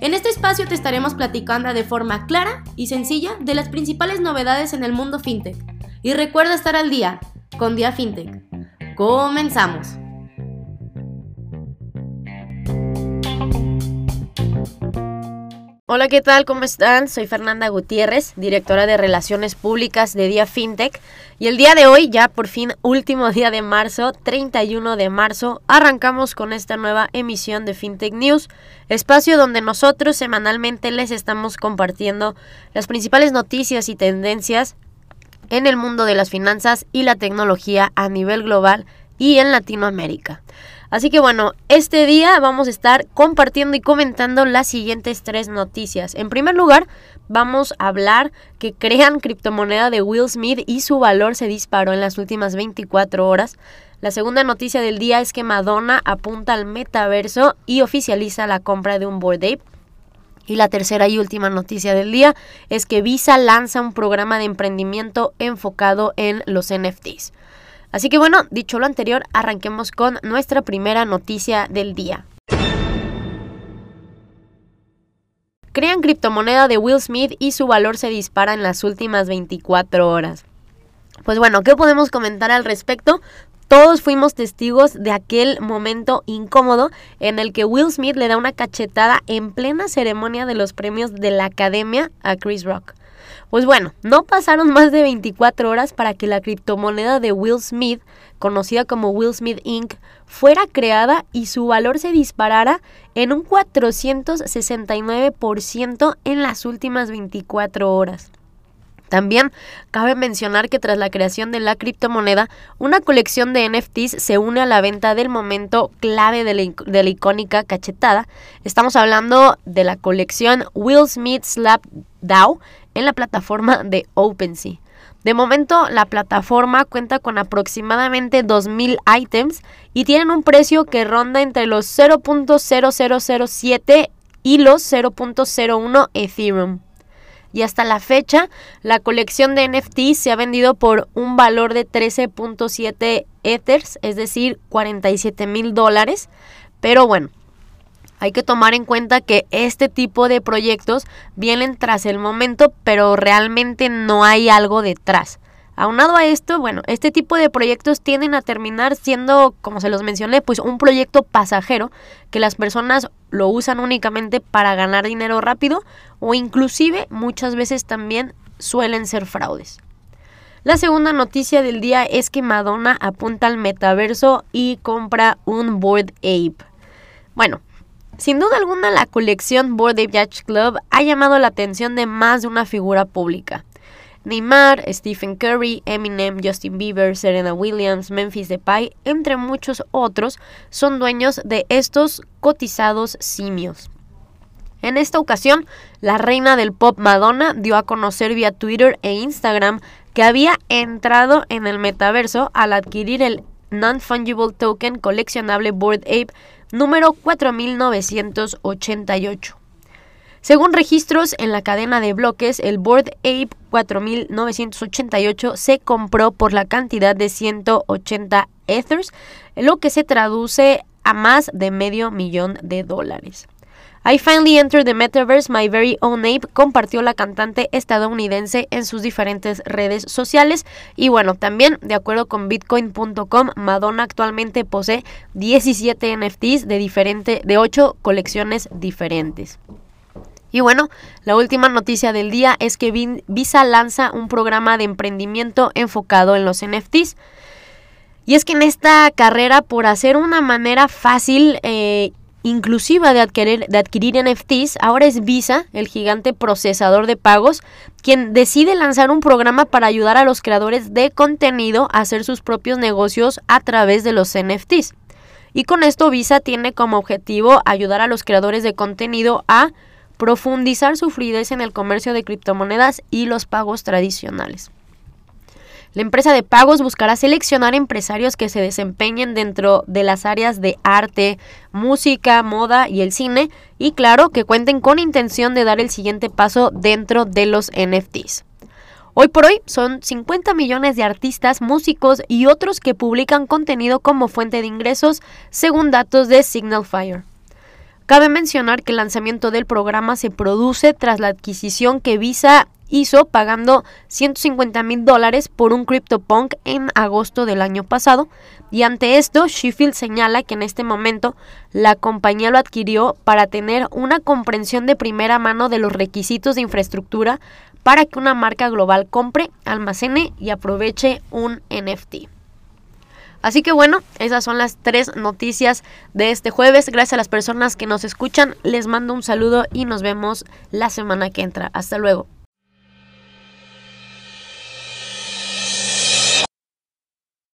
En este espacio te estaremos platicando de forma clara y sencilla de las principales novedades en el mundo FinTech. Y recuerda estar al día con Dia FinTech. Comenzamos. Hola, ¿qué tal? ¿Cómo están? Soy Fernanda Gutiérrez, directora de Relaciones Públicas de Día FinTech. Y el día de hoy, ya por fin, último día de marzo, 31 de marzo, arrancamos con esta nueva emisión de FinTech News, espacio donde nosotros semanalmente les estamos compartiendo las principales noticias y tendencias en el mundo de las finanzas y la tecnología a nivel global y en Latinoamérica. Así que bueno, este día vamos a estar compartiendo y comentando las siguientes tres noticias. En primer lugar, vamos a hablar que crean criptomoneda de Will Smith y su valor se disparó en las últimas 24 horas. La segunda noticia del día es que Madonna apunta al metaverso y oficializa la compra de un Bored Ape. Y la tercera y última noticia del día es que Visa lanza un programa de emprendimiento enfocado en los NFTs. Así que bueno, dicho lo anterior, arranquemos con nuestra primera noticia del día. Crean criptomoneda de Will Smith y su valor se dispara en las últimas 24 horas. Pues bueno, ¿qué podemos comentar al respecto? Todos fuimos testigos de aquel momento incómodo en el que Will Smith le da una cachetada en plena ceremonia de los premios de la Academia a Chris Rock. Pues bueno, no pasaron más de 24 horas para que la criptomoneda de Will Smith, conocida como Will Smith Inc., fuera creada y su valor se disparara en un 469% en las últimas 24 horas. También cabe mencionar que tras la creación de la criptomoneda, una colección de NFTs se une a la venta del momento clave de la, de la icónica cachetada. Estamos hablando de la colección Will Smith Slap DAO, en la plataforma de OpenSea. De momento, la plataforma cuenta con aproximadamente 2.000 items y tienen un precio que ronda entre los 0.0007 y los 0.01 Ethereum. Y hasta la fecha, la colección de NFTs se ha vendido por un valor de 13.7 Ethers, es decir, 47 mil dólares. Pero bueno, hay que tomar en cuenta que este tipo de proyectos vienen tras el momento, pero realmente no hay algo detrás. Aunado a esto, bueno, este tipo de proyectos tienden a terminar siendo, como se los mencioné, pues un proyecto pasajero que las personas lo usan únicamente para ganar dinero rápido o inclusive muchas veces también suelen ser fraudes. La segunda noticia del día es que Madonna apunta al metaverso y compra un Board Ape. Bueno, sin duda alguna, la colección Board Ape Yacht Club ha llamado la atención de más de una figura pública. Neymar, Stephen Curry, Eminem, Justin Bieber, Serena Williams, Memphis Depay, entre muchos otros, son dueños de estos cotizados simios. En esta ocasión, la reina del pop Madonna dio a conocer vía Twitter e Instagram que había entrado en el metaverso al adquirir el Non-Fungible Token coleccionable Board Ape número 4988. Según registros en la cadena de bloques, el Board Ape 4988 se compró por la cantidad de 180 Ethers, lo que se traduce a más de medio millón de dólares. I finally entered the metaverse, my very own ape, compartió la cantante estadounidense en sus diferentes redes sociales. Y bueno, también, de acuerdo con bitcoin.com, Madonna actualmente posee 17 NFTs de, diferente, de 8 colecciones diferentes. Y bueno, la última noticia del día es que Visa lanza un programa de emprendimiento enfocado en los NFTs. Y es que en esta carrera, por hacer una manera fácil eh, inclusiva de adquirir, NFTs, ahora es Visa, el gigante procesador de pagos, quien decide lanzar un programa para ayudar a los creadores de contenido a hacer sus propios negocios a través de los NFTs. Y con esto Visa tiene como objetivo ayudar a los creadores de contenido a profundizar su fluidez en el comercio de criptomonedas y los pagos tradicionales. La empresa de pagos buscará seleccionar empresarios que se desempeñen dentro de las áreas de arte, música, moda y el cine y claro que cuenten con intención de dar el siguiente paso dentro de los NFTs. Hoy por hoy son 50 millones de artistas, músicos y otros que publican contenido como fuente de ingresos según datos de Signal Fire. Cabe mencionar que el lanzamiento del programa se produce tras la adquisición que Visa hizo pagando 150 mil dólares por un CryptoPunk en agosto del año pasado. Y ante esto, Sheffield señala que en este momento la compañía lo adquirió para tener una comprensión de primera mano de los requisitos de infraestructura para que una marca global compre, almacene y aproveche un NFT. Así que bueno, esas son las tres noticias de este jueves. Gracias a las personas que nos escuchan. Les mando un saludo y nos vemos la semana que entra. Hasta luego.